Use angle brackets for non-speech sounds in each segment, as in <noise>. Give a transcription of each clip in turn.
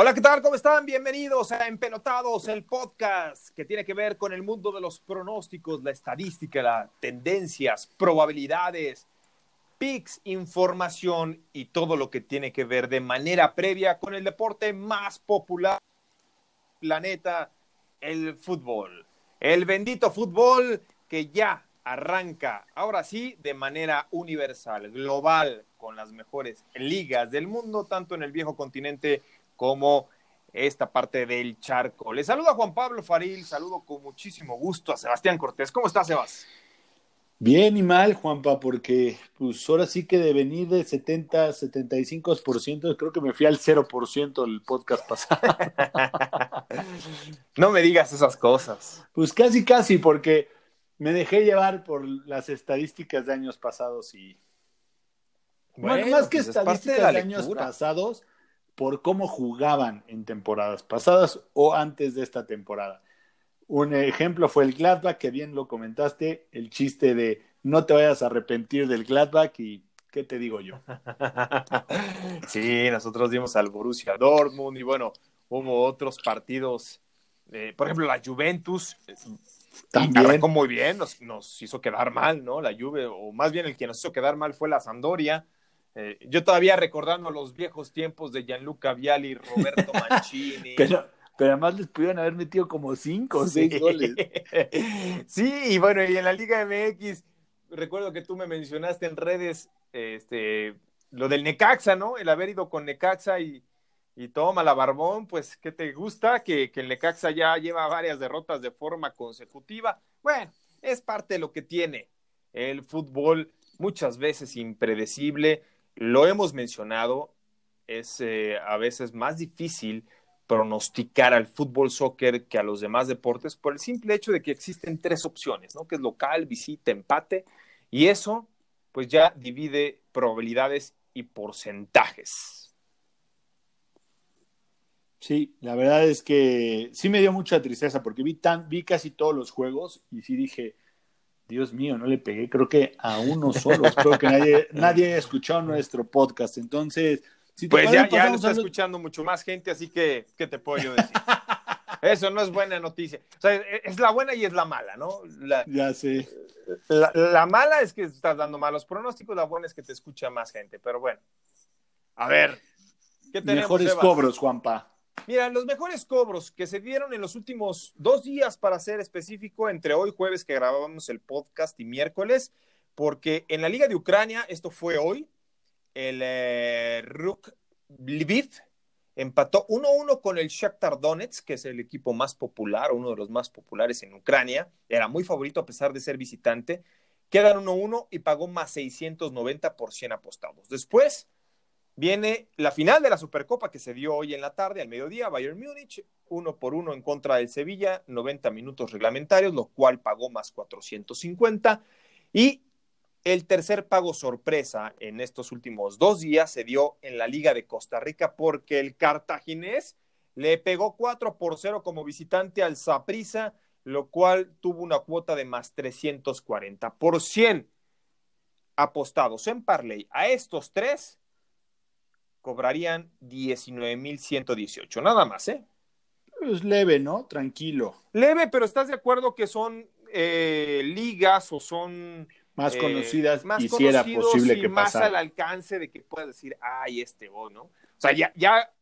Hola, ¿qué tal? ¿Cómo están? Bienvenidos a Empelotados, el podcast que tiene que ver con el mundo de los pronósticos, la estadística, las tendencias, probabilidades, picks, información y todo lo que tiene que ver de manera previa con el deporte más popular del planeta, el fútbol. El bendito fútbol que ya arranca, ahora sí, de manera universal, global, con las mejores ligas del mundo, tanto en el viejo continente esta parte del charco. Le saludo a Juan Pablo Faril, saludo con muchísimo gusto a Sebastián Cortés. ¿Cómo estás, Sebas? Bien y mal, Juanpa, porque pues ahora sí que de venir de 70, 75%, creo que me fui al 0% el podcast pasado. <laughs> no me digas esas cosas. Pues casi, casi, porque me dejé llevar por las estadísticas de años pasados y... Bueno, más que pues estadísticas de años pasados, por cómo jugaban en temporadas pasadas o antes de esta temporada. Un ejemplo fue el Gladbach, que bien lo comentaste, el chiste de no te vayas a arrepentir del Gladbach y ¿qué te digo yo? <laughs> Sí, nosotros dimos al Borussia Dortmund y bueno, hubo otros partidos, eh, por ejemplo la Juventus, eh, también arrancó muy bien, nos, nos, hizo quedar mal, ¿no? La Juve, o más bien el que nos hizo quedar mal fue la Sampdoria, eh, yo todavía recordando los viejos tiempos de Gianluca Viali, Roberto <laughs> Mancini. pero, pero además les pudieron haber metido como cinco o seis goles. <laughs> sí, y bueno, y en la Liga MX, recuerdo que tú me mencionaste en redes este, lo del Necaxa, ¿no? El haber ido con Necaxa y, y toma la barbón, pues, ¿qué te gusta? Que, que el Necaxa ya lleva varias derrotas de forma consecutiva. Bueno, es parte de lo que tiene el fútbol, muchas veces impredecible lo hemos mencionado, es eh, a veces más difícil pronosticar al fútbol soccer que a los demás deportes por el simple hecho de que existen tres opciones, ¿no? Que es local, visita, empate, y eso pues ya divide probabilidades y porcentajes. Sí, la verdad es que sí me dio mucha tristeza porque vi tan vi casi todos los juegos y sí dije, Dios mío, no le pegué, creo que a uno solo. Espero que nadie, <laughs> nadie haya escuchado nuestro podcast. Entonces, si pues ya, ya lo está escuchando mucho más gente, así que, ¿qué te puedo yo decir? Eso no es buena noticia. O sea, es la buena y es la mala, ¿no? ya sé. La, mala es que estás dando malos pronósticos, la buena es que te escucha más gente. Pero bueno, a ver, ¿qué tenemos? Mejores cobros, Juanpa. Mira, los mejores cobros que se dieron en los últimos dos días, para ser específico, entre hoy jueves que grabábamos el podcast y miércoles, porque en la Liga de Ucrania, esto fue hoy, el eh, Ruk Lviv empató 1-1 con el Shakhtar Donetsk, que es el equipo más popular, uno de los más populares en Ucrania. Era muy favorito a pesar de ser visitante. Quedan 1-1 y pagó más 690 por 100 apostados. Después, Viene la final de la Supercopa que se dio hoy en la tarde, al mediodía, Bayern Múnich, uno por uno en contra del Sevilla, 90 minutos reglamentarios, lo cual pagó más 450. Y el tercer pago sorpresa en estos últimos dos días se dio en la Liga de Costa Rica porque el cartaginés le pegó 4 por 0 como visitante al Saprissa, lo cual tuvo una cuota de más 340 por 100 apostados en Parley. A estos tres cobrarían 19.118, nada más, ¿eh? Es leve, ¿no? Tranquilo. Leve, pero ¿estás de acuerdo que son eh, ligas o son más eh, conocidas más y si era posible y que más al alcance de que puedas decir, ay, este vos, ¿no? O sea, ya, ya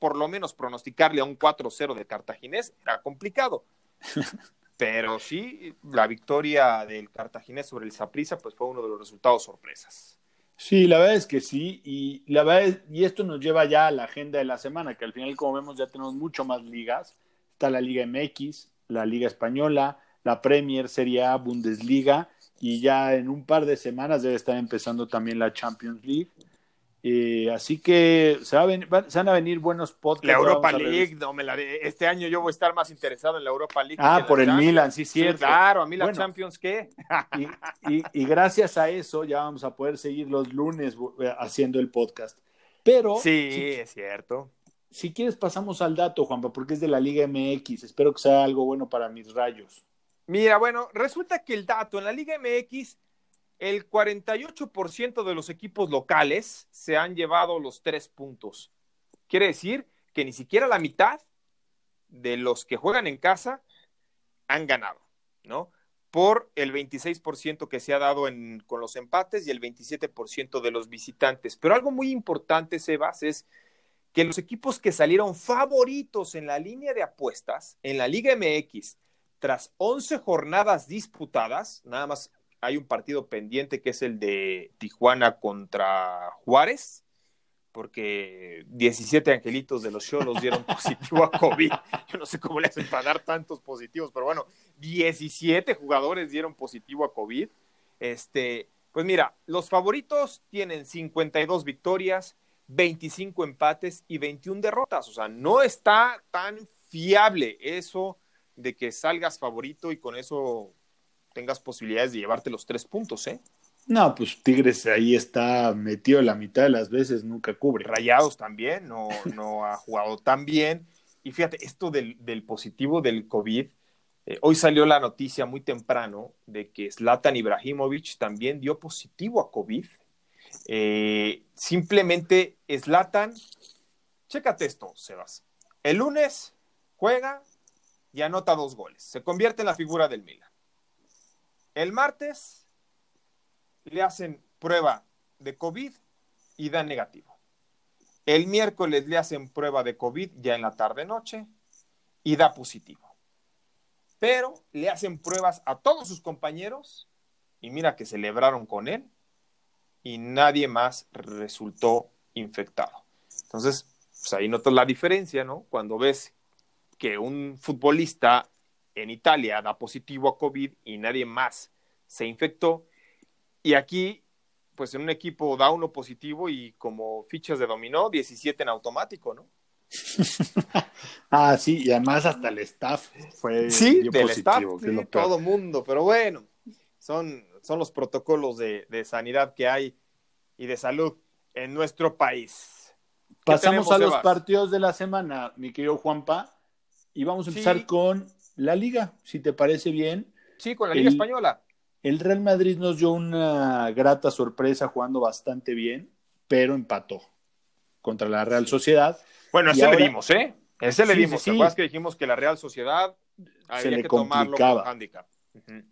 por lo menos pronosticarle a un 4-0 de Cartaginés era complicado. <laughs> Pero sí, la victoria del Cartaginés sobre el Saprissa, pues fue uno de los resultados sorpresas. Sí, la verdad es que sí, y la verdad y esto nos lleva ya a la agenda de la semana, que al final, como vemos, ya tenemos mucho más ligas. Está la Liga MX, la Liga Española, la Premier, Serie A, Bundesliga, y ya en un par de semanas debe estar empezando también la Champions League. Eh, así que se, van a venir buenos podcasts. La Europa League, no me la este año yo voy a estar más interesado en la Europa League. Ah, por el Milan, sí, cierto. claro, a mí la Champions, ¿qué? <laughs> y, gracias a eso ya vamos a poder seguir los lunes eh, haciendo el podcast. Pero. Sí, es cierto. Si quieres, pasamos al dato, Juanpa, porque es de la Liga MX. Espero que sea algo bueno para mis rayos. Mira, bueno, resulta que el dato en la Liga MX el 48% de los equipos locales se han llevado los tres puntos. Quiere decir que ni siquiera la mitad de los que juegan en casa han ganado, ¿no? Por el 26% que se ha dado con los empates y el 27% de los visitantes. Pero algo muy importante, Sebas, es que los equipos que salieron favoritos en la línea de apuestas en la Liga MX, tras 11 jornadas disputadas, nada más hay un partido pendiente que es el de Tijuana contra Juárez, porque 17 angelitos de los Cholos dieron <laughs> positivo a COVID. Yo no sé cómo le hacen para dar tantos positivos, pero bueno, 17 jugadores dieron positivo a COVID. Este, pues mira, los favoritos tienen 52 victorias, 25 empates y 21 derrotas. O sea, no está tan fiable eso de que salgas favorito y con eso tengas posibilidades de llevarte los tres puntos, ¿eh? No, pues Tigres ahí está metido la mitad de las veces, nunca cubre. Rayados también, no, no ha jugado tan bien. Y fíjate, esto del, positivo del COVID, eh, hoy salió la noticia muy temprano de que Zlatan Ibrahimovic también dio positivo a COVID. Eh, simplemente Zlatan, chécate esto, Sebas. El lunes juega y anota dos goles. Se convierte en la figura del Milan. El martes le hacen prueba de COVID y da negativo. El miércoles le hacen prueba de COVID ya en la tarde-noche y da positivo. Pero le hacen pruebas a todos sus compañeros y mira que celebraron con él y nadie más resultó infectado. Entonces, pues ahí notas la diferencia, ¿no? Cuando ves que un futbolista en Italia da positivo a COVID y nadie más se infectó. Y aquí, pues en un equipo da uno positivo y como fichas de dominó, 17 en automático, ¿no? <laughs> ah, sí, y además hasta el staff fue sí, del staff, sí, todo mundo, pero bueno, son, son los protocolos de, de, sanidad que hay y de salud en nuestro país. Pasamos a los partidos de la semana, mi querido Juanpa, y vamos a empezar con la liga, si te parece bien. Sí, con la Liga Española. El Real Madrid nos dio una grata sorpresa jugando bastante bien, pero empató contra la Real Sociedad. Bueno, ese le dimos, ¿eh? Ese le dimos. ¿Te acuerdas que dijimos que la Real Sociedad se le que complicaba. handicap?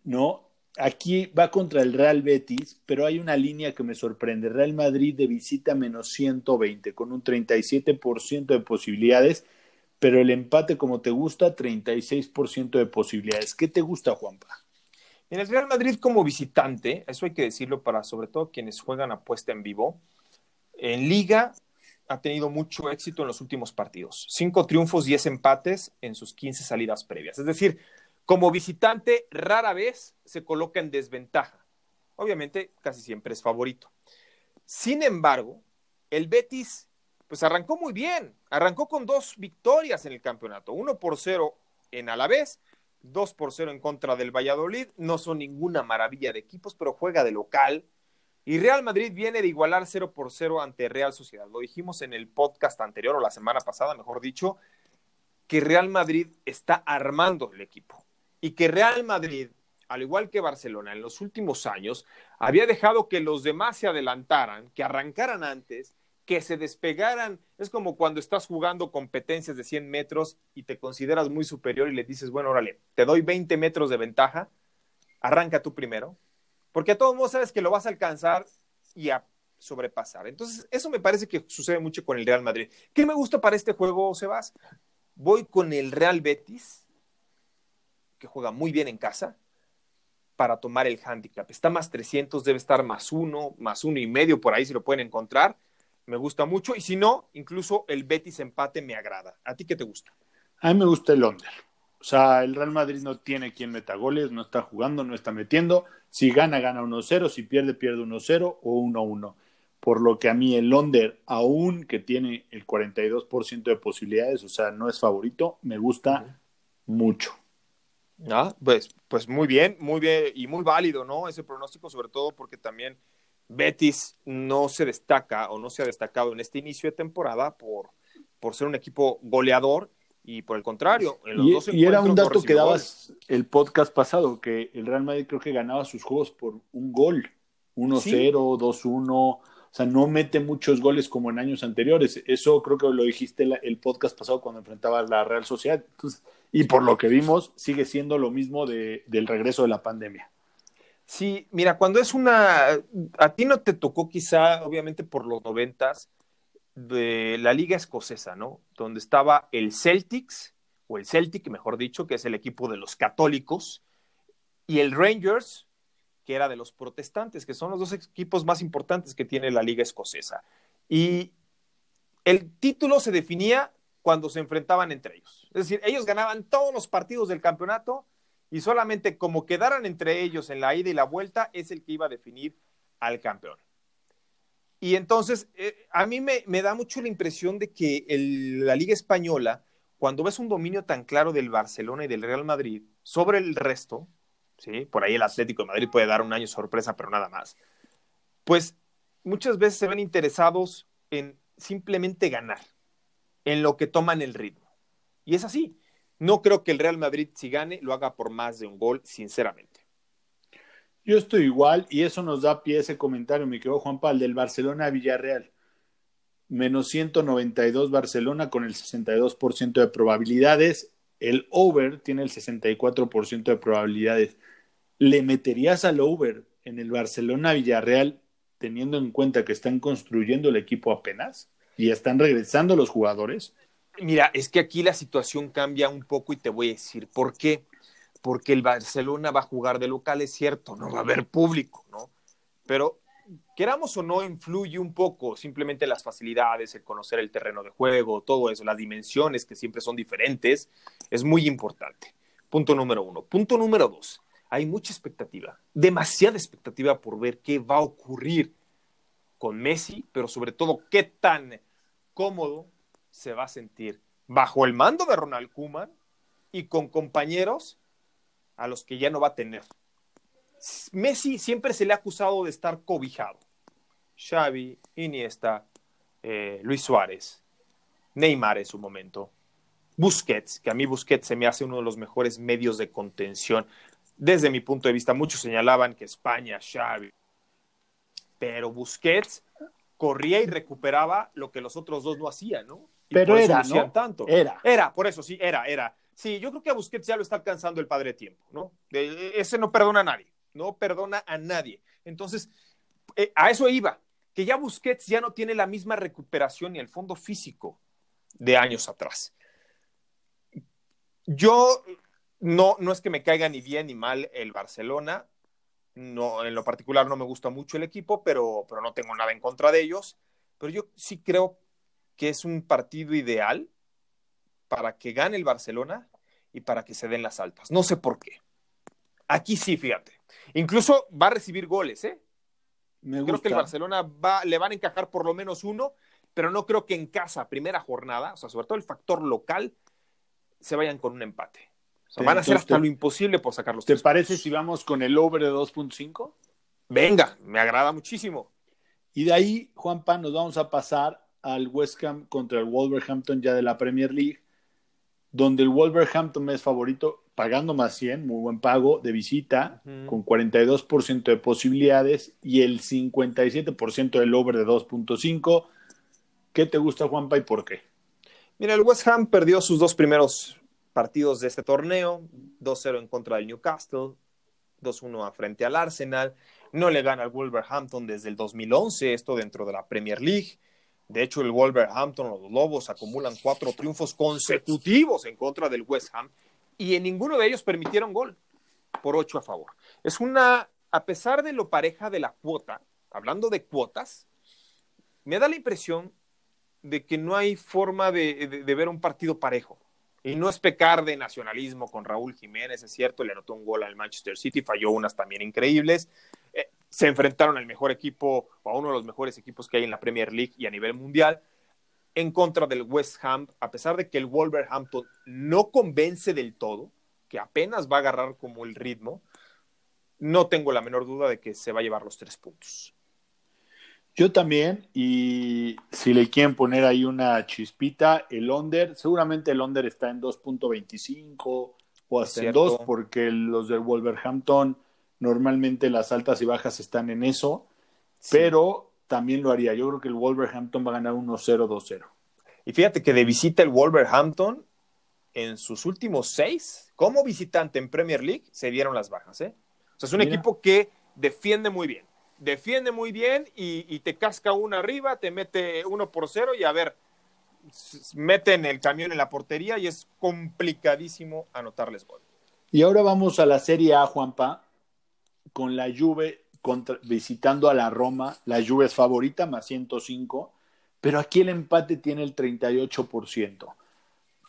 No, aquí va contra el Real Betis, pero hay una línea que me sorprende. Real Madrid de visita menos 120, con un 37% de posibilidades pero el empate como te gusta, 36% de posibilidades. ¿Qué te gusta, Juanpa? En el Real Madrid como visitante, eso hay que decirlo para sobre todo quienes juegan apuesta en vivo, en liga ha tenido mucho éxito en los últimos partidos. Cinco triunfos, diez empates en sus 15 salidas previas. Es decir, como visitante rara vez se coloca en desventaja. Obviamente, casi siempre es favorito. Sin embargo, el Betis pues arrancó muy bien. Arrancó con dos victorias en el campeonato, uno por cero en Alavés, dos por cero en contra del Valladolid. No son ninguna maravilla de equipos, pero juega de local. Y Real Madrid viene de igualar 0 por 0 ante Real Sociedad. Lo dijimos en el podcast anterior o la semana pasada, mejor dicho, que Real Madrid está armando el equipo. Y que Real Madrid, al igual que Barcelona, en los últimos años, había dejado que los demás se adelantaran, que arrancaran antes que se despegaran. Es como cuando estás jugando competencias de 100 metros y te consideras muy superior y le dices, bueno, órale, te doy 20 metros de ventaja, arranca tú primero, porque a todos modos sabes que lo vas a alcanzar y a sobrepasar. Entonces, eso me parece que sucede mucho con el Real Madrid. ¿Qué me gusta para este juego, Sebas? Voy con el Real Betis, que juega muy bien en casa, para tomar el handicap. Está más 300, debe estar más uno, más uno y medio, por ahí si lo pueden encontrar me gusta mucho. Y si no, incluso el Betis empate me agrada. ¿A ti qué te gusta? A mí me gusta el under. O sea, el Real Madrid no tiene quien meta goles, no está jugando, no está metiendo. Si gana, gana 1-0, si pierde, pierde 1-0 o 1-1. Por lo que a mí el under, aún que tiene el 42% de posibilidades, o sea, no es favorito, me gusta mucho. Ah, pues, pues muy bien, muy bien y muy válido, ¿no? Ese pronóstico, sobre todo porque también Betis no se destaca o no se ha destacado en este inicio de temporada por, por ser un equipo goleador y por el contrario, en los y, dos y era un dato que dabas el podcast pasado, que el Real Madrid creo que ganaba sus juegos por un gol, 1-0, 2-1, o O sea, no mete muchos goles como en años anteriores. Eso creo que lo dijiste el podcast pasado cuando enfrentaba a la Real Sociedad. y por lo que vimos, sigue siendo lo mismo de, del regreso de la pandemia. Sí, mira, cuando es una... A ti no te tocó quizá, obviamente por los noventas, de la liga escocesa, ¿no? Donde estaba el Celtics, o el Celtic, mejor dicho, que es el equipo de los católicos, y el Rangers, que era de los protestantes, que son los dos equipos más importantes que tiene la liga escocesa. Y el título se definía cuando se enfrentaban entre ellos. Es decir, ellos ganaban todos los partidos del campeonato y solamente como quedaran entre ellos en la ida y la vuelta es el que iba a definir al campeón. Y entonces, eh, a mí me, da mucho la impresión de que la Liga Española, cuando ves un dominio tan claro del Barcelona y del Real Madrid sobre el resto, ¿sí? Por ahí el Atlético de Madrid puede dar un año sorpresa, pero nada más. Pues muchas veces se ven interesados en simplemente ganar, en lo que toman el ritmo. Y es así. No creo que el Real Madrid, si gane, lo haga por más de un gol, sinceramente. Yo estoy igual, y eso nos da pie a ese comentario, mi querido Juan Pablo, del Barcelona Villarreal. Menos 192 Barcelona con el 62% de probabilidades. El over tiene el 64% de probabilidades. ¿Le meterías al over en el Barcelona Villarreal teniendo en cuenta que están construyendo el equipo apenas y están regresando los jugadores? Mira, es que aquí la situación cambia un poco y te voy a decir por qué. Porque el Barcelona va a jugar de local, es cierto, no va a haber público, ¿no? Pero queramos o no, influye un poco simplemente las facilidades, el conocer el terreno de juego, todo eso, las dimensiones que siempre son diferentes, es muy importante. Punto número uno. Punto número dos hay mucha expectativa, demasiada expectativa por ver qué va a ocurrir con Messi, pero sobre todo qué tan cómodo se va a sentir bajo el mando de Ronald Koeman y con compañeros a los que ya no va a tener. Messi siempre se le ha acusado de estar cobijado. Xavi, Iniesta, eh, Luis Suárez, Neymar en su momento, Busquets, que a mí Busquets se me hace uno de los mejores medios de contención desde mi punto de vista, muchos señalaban que España, Xavi, pero Busquets corría y recuperaba lo que los otros dos no hacían, ¿no? Pero era, ¿no? tanto. Era. Era, por eso sí, era, era. Sí, yo creo que a Busquets ya lo está alcanzando el padre tiempo, ¿no? ese no perdona a nadie, no perdona a nadie. Entonces, eh, a eso iba, que ya Busquets ya no tiene la misma recuperación ni el fondo físico de años atrás. Yo no, no es que me caiga ni bien ni mal el Barcelona. No, en lo particular no me gusta mucho el equipo, pero, pero no tengo nada en contra de ellos. Pero yo sí creo que es un partido ideal para que gane el Barcelona y para que se den las altas. No sé por qué. Aquí sí, fíjate. Incluso va a recibir goles, ¿eh? Creo que el Barcelona va, le van a encajar por lo menos uno, pero no creo que en casa, primera jornada, o sea, sobre todo el factor local, se vayan con un empate van a hacer hasta lo imposible por sacarlos. ¿Te parece si vamos con el over de 2.5? Venga, me agrada muchísimo. Y de ahí, Juanpa, nos vamos a pasar al West Ham contra el Wolverhampton ya de la Premier League, donde el Wolverhampton es favorito, pagando más 100, muy buen pago de visita, con 42% de posibilidades y el 57% del over de 2.5. ¿Qué te gusta, Juanpa, y por qué? Mira, el West Ham perdió sus dos primeros partidos de este torneo, 2-0 en contra del Newcastle, 2-1 frente al Arsenal, no le gana al Wolverhampton desde el 2011, esto dentro de la Premier League. De hecho, el Wolverhampton, los Lobos, acumulan cuatro triunfos consecutivos en contra del West Ham y en ninguno de ellos permitieron gol por ocho a favor. Es una, a pesar de lo pareja de la cuota, hablando de cuotas, me da la impresión de que no hay forma de ver un partido parejo. Y no es pecar de nacionalismo con Raúl Jiménez, es cierto, le anotó un gol al Manchester City, falló unas también increíbles. Eh, se enfrentaron al mejor equipo o a uno de los mejores equipos que hay en la Premier League y a nivel mundial en contra del West Ham, a pesar de que el Wolverhampton no convence del todo, que apenas va a agarrar como el ritmo, no tengo la menor duda de que se va a llevar los tres puntos. Yo también, y si le quieren poner ahí una chispita, el under, seguramente el under está en 2.25 o hasta en 2, porque los del Wolverhampton normalmente las altas y bajas están en eso, pero también lo haría. Yo creo que el Wolverhampton va a ganar 1-0, 2-0. Y fíjate que de visita el Wolverhampton, en sus últimos seis, como visitante en Premier League, se dieron las bajas. ¿eh? O sea, es un equipo que defiende muy bien. Defiende muy bien y, te casca una arriba, te mete uno por cero y a ver, meten el camión en la portería y es complicadísimo anotarles gol. Y ahora vamos a la Serie A, Juanpa, con la Juve visitando a la Roma. La Juve es favorita, más 105, pero aquí el empate tiene el 38%.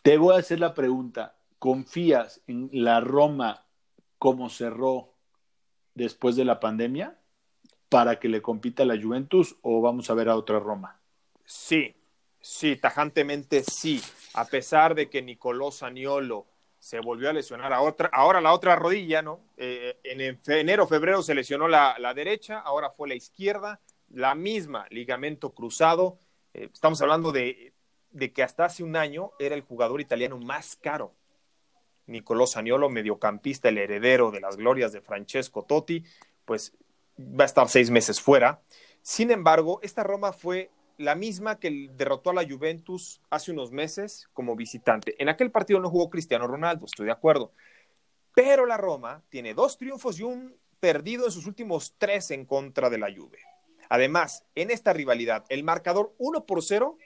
Te voy a hacer la pregunta, ¿confías en la Roma como cerró después de la pandemia para que le compita la Juventus o vamos a ver a otra Roma? Sí, sí, tajantemente sí. A pesar de que Nicolò Saniolo se volvió a lesionar a otra, ahora la otra rodilla, ¿no? Eh, en enero, febrero se lesionó la, derecha, ahora fue la izquierda, la misma ligamento cruzado. Eh, estamos hablando de de que hasta hace un año era el jugador italiano más caro. Nicolò Saniolo, mediocampista, el heredero de las glorias de Francesco Totti, pues va a estar seis meses fuera. Sin embargo, esta Roma fue la misma que derrotó a la Juventus hace unos meses como visitante. En aquel partido no jugó Cristiano Ronaldo, estoy de acuerdo. Pero la Roma tiene dos triunfos y un perdido en sus últimos tres en contra de la Juve. Además, en esta rivalidad, el marcador 1 por 0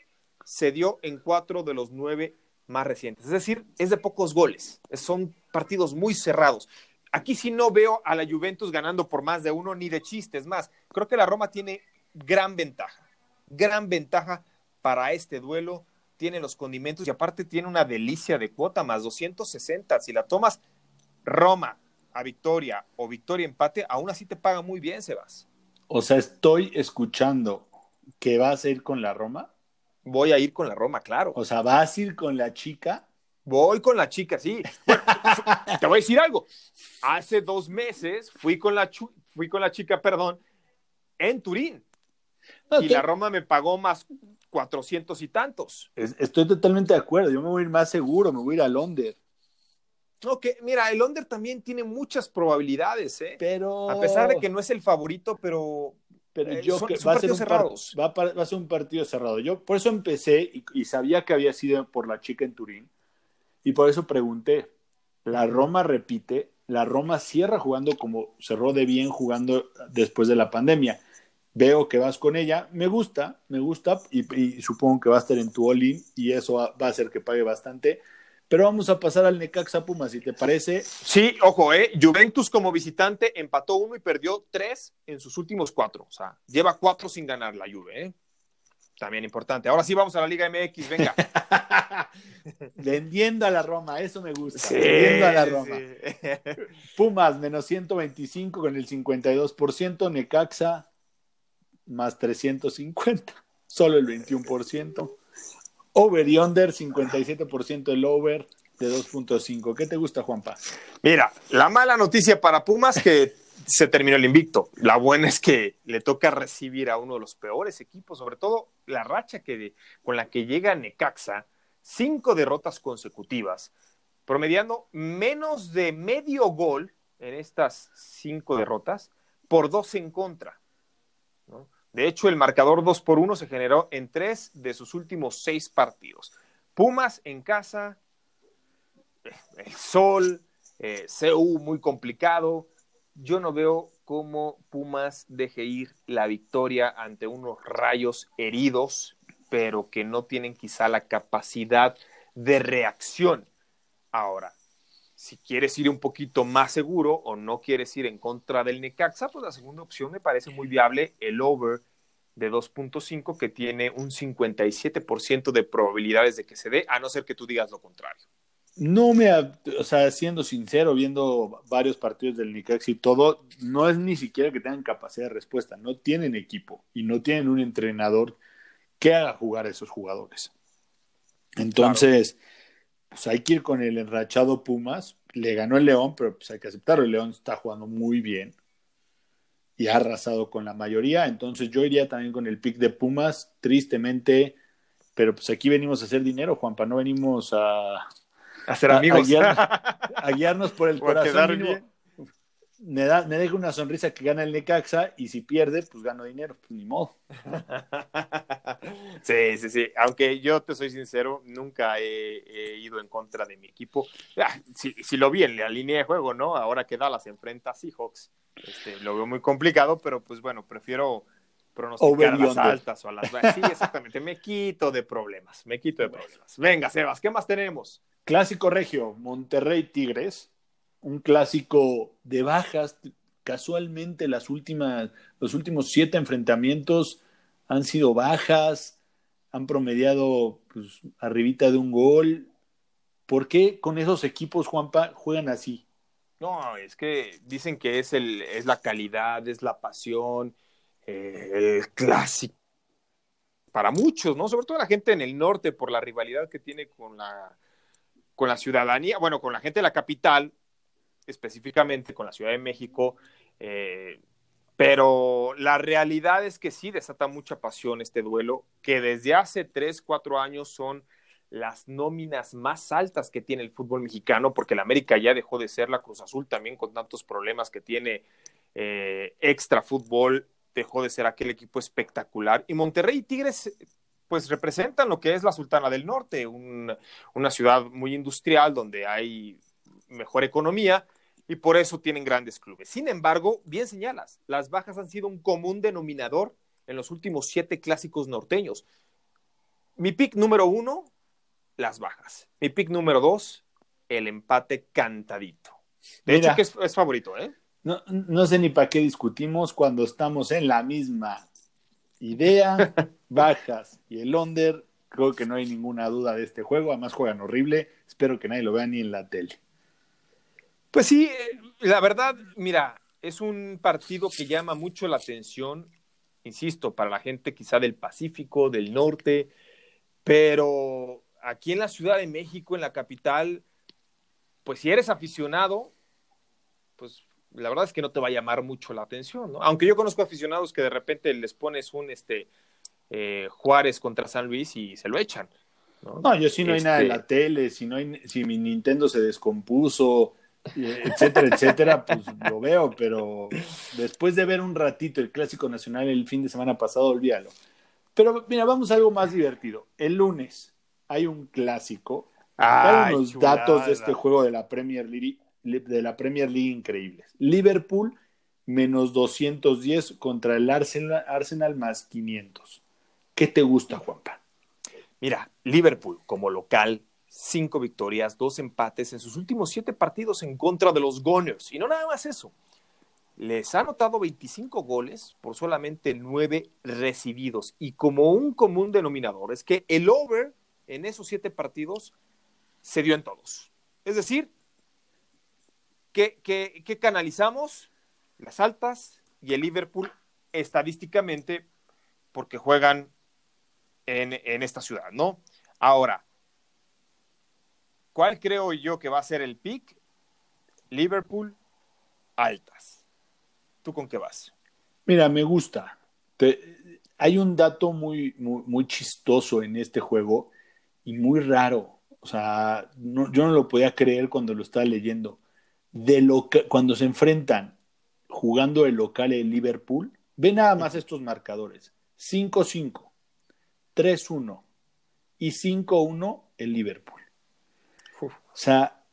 se dio en cuatro de los nueve más recientes. Es decir, es de pocos goles. Son partidos muy cerrados. Aquí sí no veo a la Juventus ganando por más de uno ni de chistes más. Creo que la Roma tiene gran ventaja, gran ventaja para este duelo. Tiene los condimentos y aparte tiene una delicia de cuota más 260. Si la tomas Roma a victoria o victoria empate, aún así te paga muy bien, Sebas. O sea, estoy escuchando que vas a ir con la Roma voy a ir con la Roma, claro. O sea, ¿vas a ir con la chica? Voy con la chica, sí. <laughs> te voy a decir algo. Hace dos meses fui con la, fui con la chica, perdón, en Turín. Y la Roma me pagó más cuatrocientos y tantos. estoy totalmente de acuerdo. Yo me voy a ir más seguro, me voy a ir a Londres. Ok, mira, el Londres también tiene muchas probabilidades, ¿eh? Pero. A pesar de que no es el favorito, pero pero eh, yo que va, a ser un cerrados. Va, a ser un partido cerrado. Yo por eso empecé y, sabía que había sido por la chica en Turín y por eso pregunté. La Roma repite, la Roma cierra jugando como cerró de bien jugando después de la pandemia. Veo que vas con ella, me gusta, me gusta y, supongo que va a estar en tu all y eso va, va a hacer que pague bastante. Pero vamos a pasar al Necaxa Pumas, si te parece. Sí, ojo, eh. Juventus como visitante empató uno y perdió tres en sus últimos cuatro. O sea, lleva cuatro sin ganar la Juve, ¿eh? También importante. Ahora sí vamos a la Liga MX, venga. <laughs> Vendiendo a la Roma, eso me gusta. Vendiendo a la Roma. Pumas, menos 125 con el 52%. Necaxa, más 350. Solo el 21%. Over y under, 57% el over de 2.5. ¿Qué te gusta, Juanpa? Mira, la mala noticia para Pumas que se terminó el invicto. La buena es que le toca recibir a uno de los peores equipos, sobre todo la racha que con la que llega Necaxa, cinco derrotas consecutivas, promediando menos de medio gol en estas cinco derrotas por dos en contra. ¿no? De hecho, el marcador 2 por 1 se generó en tres de sus últimos seis partidos. Pumas en casa, el Sol, eh, CU muy complicado. Yo no veo cómo Pumas deje ir la victoria ante unos rayos heridos, pero que no tienen quizá la capacidad de reacción. Ahora, si quieres ir un poquito más seguro o no quieres ir en contra del Necaxa, pues la segunda opción me parece muy viable, el over de 2.5 que tiene un 57% de probabilidades de que se dé, a no ser que tú digas lo contrario. No me, o sea, siendo sincero, viendo varios partidos del Necaxa y todo, no es ni siquiera que tengan capacidad de respuesta, no tienen equipo y no tienen un entrenador que haga jugar a esos jugadores. Entonces, pues hay que ir con el enrachado Pumas. Le ganó el León, pero pues hay que aceptarlo. El León está jugando muy bien y ha arrasado con la mayoría. Entonces yo iría también con el pick de Pumas, tristemente. Pero pues aquí venimos a hacer dinero, Juanpa, no venimos a, a ser amigos. <laughs> A, guiarnos por el corazón. Me, da, me deja una sonrisa que gana el Necaxa y si pierde, pues gano dinero, pues ni modo. <laughs> Sí, sí, sí. Aunque yo te soy sincero, nunca he, ido en contra de mi equipo. Ah, si, si, lo vi en la línea de juego, ¿no? Ahora que Dallas enfrenta a Seahawks, este, lo veo muy complicado, pero pues bueno, prefiero pronosticar a las altas o a las Sí, exactamente. Me quito de problemas, me quito de problemas. Venga, Sebas, ¿qué más tenemos? Clásico regio, Monterrey Tigres un clásico de bajas. Casualmente las últimas, los últimos siete enfrentamientos han sido bajas, han promediado pues, arribita de un gol. ¿Por qué con esos equipos, Juanpa, juegan así? No, es que dicen que es, el, es la calidad, es la pasión, eh, el clásico. Para muchos, ¿no? Sobre todo la gente en el norte, por la rivalidad que tiene con la, con la ciudadanía, bueno, con la gente de la capital, específicamente con la Ciudad de México, eh, pero la realidad es que sí desata mucha pasión este duelo, que desde hace tres, cuatro años son las nóminas más altas que tiene el fútbol mexicano, porque el América ya dejó de ser la Cruz Azul también con tantos problemas que tiene eh, extra fútbol, dejó de ser aquel equipo espectacular. Y Monterrey y Tigres, pues representan lo que es la Sultana del Norte, una ciudad muy industrial donde hay mejor economía, y por eso tienen grandes clubes. Sin embargo, bien señalas, las bajas han sido un común denominador en los últimos siete clásicos norteños. Mi pick número uno, las bajas. Mi pick número dos, el empate cantadito. De hecho, que es, favorito, ¿eh? No, no sé ni para qué discutimos cuando estamos en la misma idea, <laughs> bajas y el under. Creo que no hay ninguna duda de este juego. Además, juegan horrible. Espero que nadie lo vea ni en la tele. Pues sí, eh, la verdad, mira, es un partido que llama mucho la atención, insisto, para la gente quizá del Pacífico, del norte, pero aquí en la Ciudad de México, en la capital, pues si eres aficionado, pues la verdad es que no te va a llamar mucho la atención, ¿no? Aunque yo conozco aficionados que de repente les pones un este eh, Juárez contra San Luis y se lo echan. No, yo sí no hay nada en la este tele, si no hay, si mi Nintendo se descompuso, etcétera, etcétera, pues lo veo, pero después de ver un ratito el Clásico Nacional el fin de semana pasado, olvídalo. Pero mira, vamos a algo más divertido. El lunes hay un clásico. hay unos datos de este juego de la Premier League, de la Premier League increíbles. Liverpool menos 210 contra el Arsenal, Arsenal más 500. ¿Qué te gusta, Juanpa? Mira, Liverpool como local cinco victorias, dos empates en sus últimos siete partidos en contra de los Gunners. Y no nada más eso. Les ha anotado 25 goles por solamente nueve recibidos. Y como un común denominador es que el over en esos siete partidos se dio en todos. Es decir, que, que, canalizamos las altas y el Liverpool estadísticamente porque juegan en, en esta ciudad, ¿no? Ahora, ¿Cuál creo yo que va a ser el pick? Liverpool, altas. ¿Tú con qué vas? Mira, me gusta. hay un dato muy, muy, chistoso en este juego y muy raro. O sea, yo no lo podía creer cuando lo estaba leyendo. De lo cuando se enfrentan jugando el local en Liverpool, ve nada más estos marcadores. 5-5, 3-1 y 5-1 el Liverpool. O sea,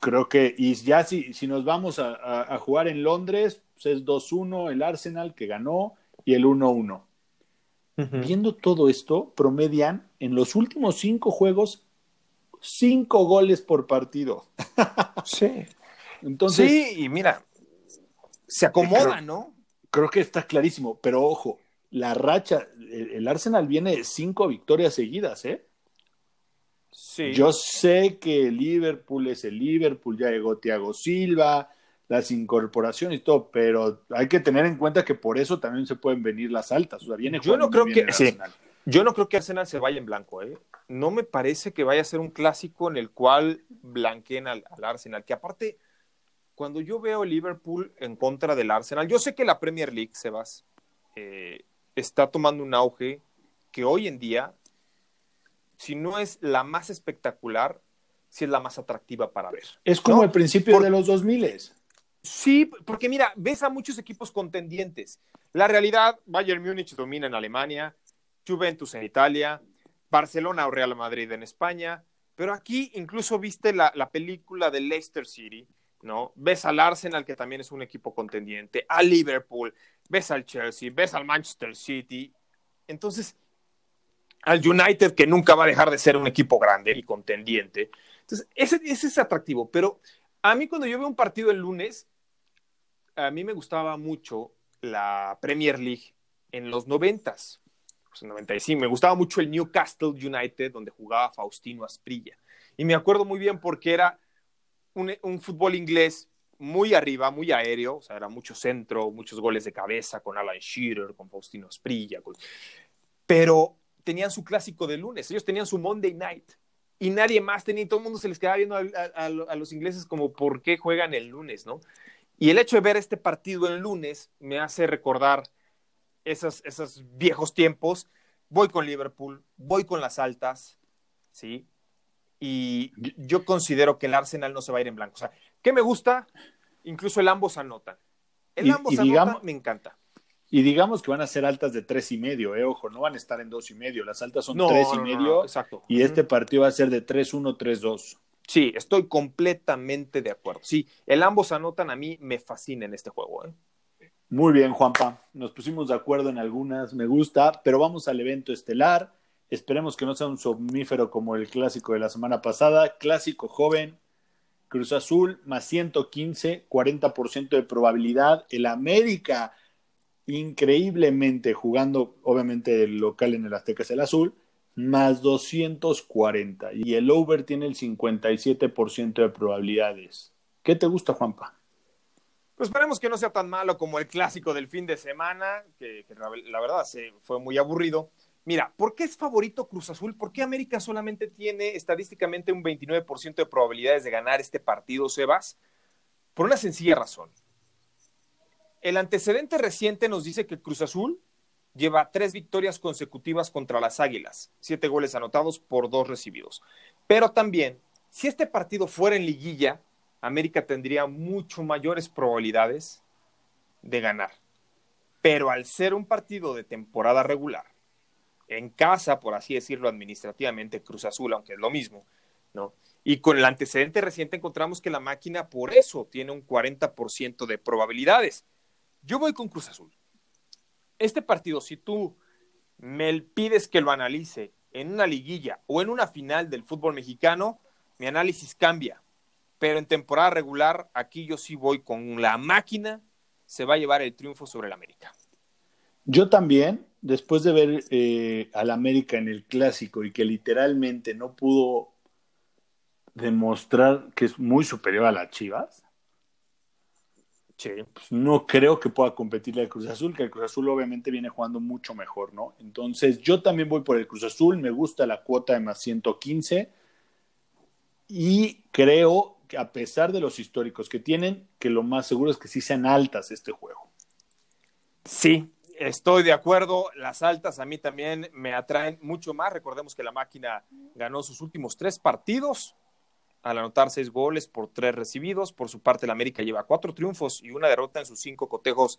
creo que, y ya si, si nos vamos a, jugar en Londres, pues es 2-1 el Arsenal que ganó y el 1-1. Viendo todo esto, promedian en los últimos cinco juegos cinco goles por partido. <laughs> sí. Entonces, sí, y mira, se acomoda, ¿no? Creo que está clarísimo, pero ojo, la racha, el, el Arsenal viene de cinco victorias seguidas, ¿eh? Yo sé que Liverpool es el Liverpool, ya llegó Thiago Silva, las incorporaciones y todo, pero hay que tener en cuenta que por eso también se pueden venir las altas. O sea, viene yo no creo que Yo no creo que Arsenal se vaya en blanco, ¿eh? No me parece que vaya a ser un clásico en el cual blanqueen al, Arsenal, que aparte, cuando yo veo Liverpool en contra del Arsenal, yo sé que la Premier League, Sebas, eh, está tomando un auge que hoy en día si no es la más espectacular, si es la más atractiva para ver. Es como el principio de los 2000. Sí, porque mira, ves a muchos equipos contendientes. La realidad, Bayern Múnich domina en Alemania, Juventus en Italia, Barcelona o Real Madrid en España, pero aquí incluso viste la, la película de Leicester City, ¿no? Ves al Arsenal, que también es un equipo contendiente, a Liverpool, ves al Chelsea, ves al Manchester City. Entonces, al United, que nunca va a dejar de ser un equipo grande y contendiente. Entonces, ese, es atractivo. Pero a mí cuando yo veo un partido el lunes, a mí me gustaba mucho la Premier League en los noventas. Pues en 95, me gustaba mucho el Newcastle United, donde jugaba Faustino Asprilla. Y me acuerdo muy bien porque era un, un fútbol inglés muy arriba, muy aéreo, o sea, era mucho centro, muchos goles de cabeza con Alan Shearer, con Faustino Asprilla, pero tenían su clásico de lunes, ellos tenían su Monday Night y nadie más tenía, todo el mundo se les quedaba viendo a, los ingleses como por qué juegan el lunes, ¿no? Y el hecho de ver este partido el lunes me hace recordar esos, esos viejos tiempos. Voy con Liverpool, voy con las altas, ¿sí? Y yo considero que el Arsenal no se va a ir en blanco. O sea, ¿qué me gusta? Incluso el ambos anotan. El ambos anotan me encanta. Y digamos que van a ser altas de tres y medio, eh, ojo, no van a estar en dos y medio. Las altas son tres y medio. exacto. Y este partido va a ser de 3-1, 3-2. Sí, estoy completamente de acuerdo. Sí, el ambos anotan a mí me fascina en este juego. ¿eh? Muy bien, Juanpa. Nos pusimos de acuerdo en algunas, me gusta, pero vamos al evento estelar. Esperemos que no sea un somnífero como el clásico de la semana pasada. Clásico joven, Cruz Azul más 115, 40% de probabilidad. El América increíblemente jugando, obviamente el local en el Azteca es el azul, más 240. Y el over tiene el 57% de probabilidades. ¿Qué te gusta, Juanpa? Pues esperemos que no sea tan malo como el clásico del fin de semana, que, la, verdad se, fue muy aburrido. Mira, ¿por qué es favorito Cruz Azul? ¿Por qué América solamente tiene estadísticamente un 29% de probabilidades de ganar este partido, Sebas? Por una sencilla razón el antecedente reciente nos dice que Cruz Azul lleva tres victorias consecutivas contra las Águilas, siete goles anotados por dos recibidos. Pero también, si este partido fuera en liguilla, América tendría mucho mayores probabilidades de ganar. Pero al ser un partido de temporada regular, en casa, por así decirlo administrativamente, Cruz Azul, aunque es lo mismo, ¿no? Y con el antecedente reciente encontramos que la máquina por eso tiene un 40% de probabilidades. Yo voy con Cruz Azul. Este partido, si tú me pides que lo analice en una liguilla o en una final del fútbol mexicano, mi análisis cambia. Pero en temporada regular, aquí yo sí voy con la máquina, se va a llevar el triunfo sobre el América. Yo también, después de ver eh, al América en el clásico y que literalmente no pudo demostrar que es muy superior a las Chivas, pues no creo que pueda competirle al Cruz Azul, que el Cruz Azul obviamente viene jugando mucho mejor, ¿no? Entonces, yo también voy por el Cruz Azul, me gusta la cuota de más 115 y creo que a pesar de los históricos que tienen, que lo más seguro es que sí sean altas este juego. Sí, estoy de acuerdo. Las altas a mí también me atraen mucho más. Recordemos que la máquina ganó sus últimos tres partidos al anotar seis goles por tres recibidos. Por su parte, el América lleva cuatro triunfos y una derrota en sus cinco cotejos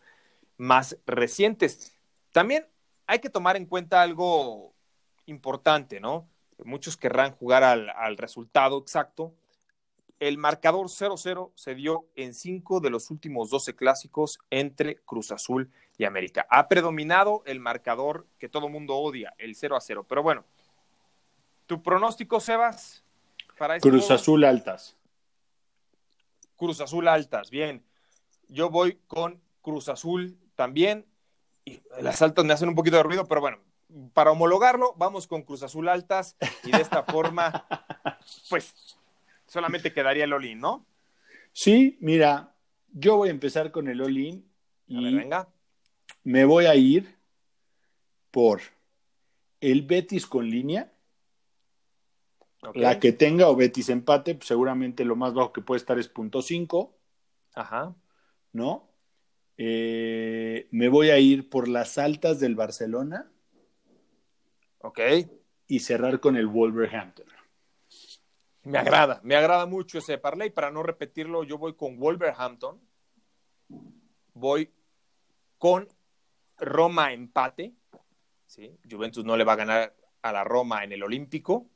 más recientes. También hay que tomar en cuenta algo importante, ¿no? Muchos querrán jugar al, resultado exacto. El marcador 0-0 se dio en cinco de los últimos 12 clásicos entre Cruz Azul y América. Ha predominado el marcador que todo mundo odia, el 0-0. Pero bueno, ¿tu pronóstico, Sebas? Cruz Azul altas. Cruz Azul altas, bien. Yo voy con Cruz Azul también. Y las altas me hacen un poquito de ruido, pero bueno, para homologarlo, vamos con Cruz Azul altas y de esta forma, <laughs> pues solamente quedaría el Olin, ¿no? Sí, mira, yo voy a empezar con el Olin y venga. me voy a ir por el Betis con línea la que tenga o Betis empate, pues seguramente lo más bajo que puede estar es punto .5. Ajá. ¿No? Eh, me voy a ir por las altas del Barcelona. Ok. Y cerrar con el Wolverhampton. Me agrada, me agrada mucho ese parlay. Para no repetirlo, yo voy con Wolverhampton. voy con Roma empate. ¿sí? Juventus no le va a ganar a la Roma en el Olímpico.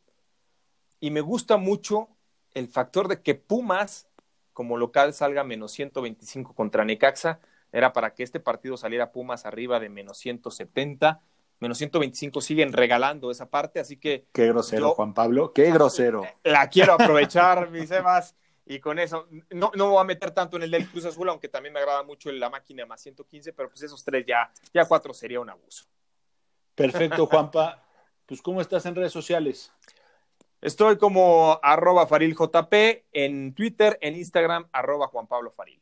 Y me gusta mucho el factor de que Pumas, como local, salga menos 125 contra Necaxa. Era para que este partido saliera Pumas arriba de menos 170. Menos 125 siguen regalando esa parte, así que. Qué grosero, Juan Pablo. Qué grosero. La quiero aprovechar, <laughs> mis Evas. Y con eso, no, no me voy a meter tanto en el del Cruz Azul, aunque también me agrada mucho la máquina más 115, pero pues esos tres ya, ya cuatro sería un abuso. Perfecto, Juanpa. Pues, ¿cómo estás en redes sociales? Estoy como arroba fariljp en Twitter, en Instagram, arroba Juan Pablo Faril.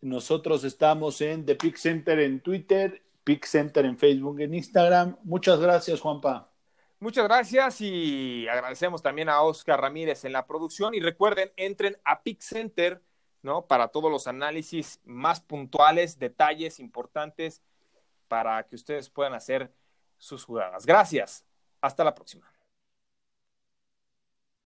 Nosotros estamos en The Pick Center en Twitter, Pick Center en Facebook, en Instagram. Muchas gracias, Juanpa. Muchas gracias y agradecemos también a Oscar Ramírez en la producción y recuerden, entren a Pick Center, ¿no? Para todos los análisis más puntuales, detalles importantes para que ustedes puedan hacer sus jugadas. Gracias. Hasta la próxima.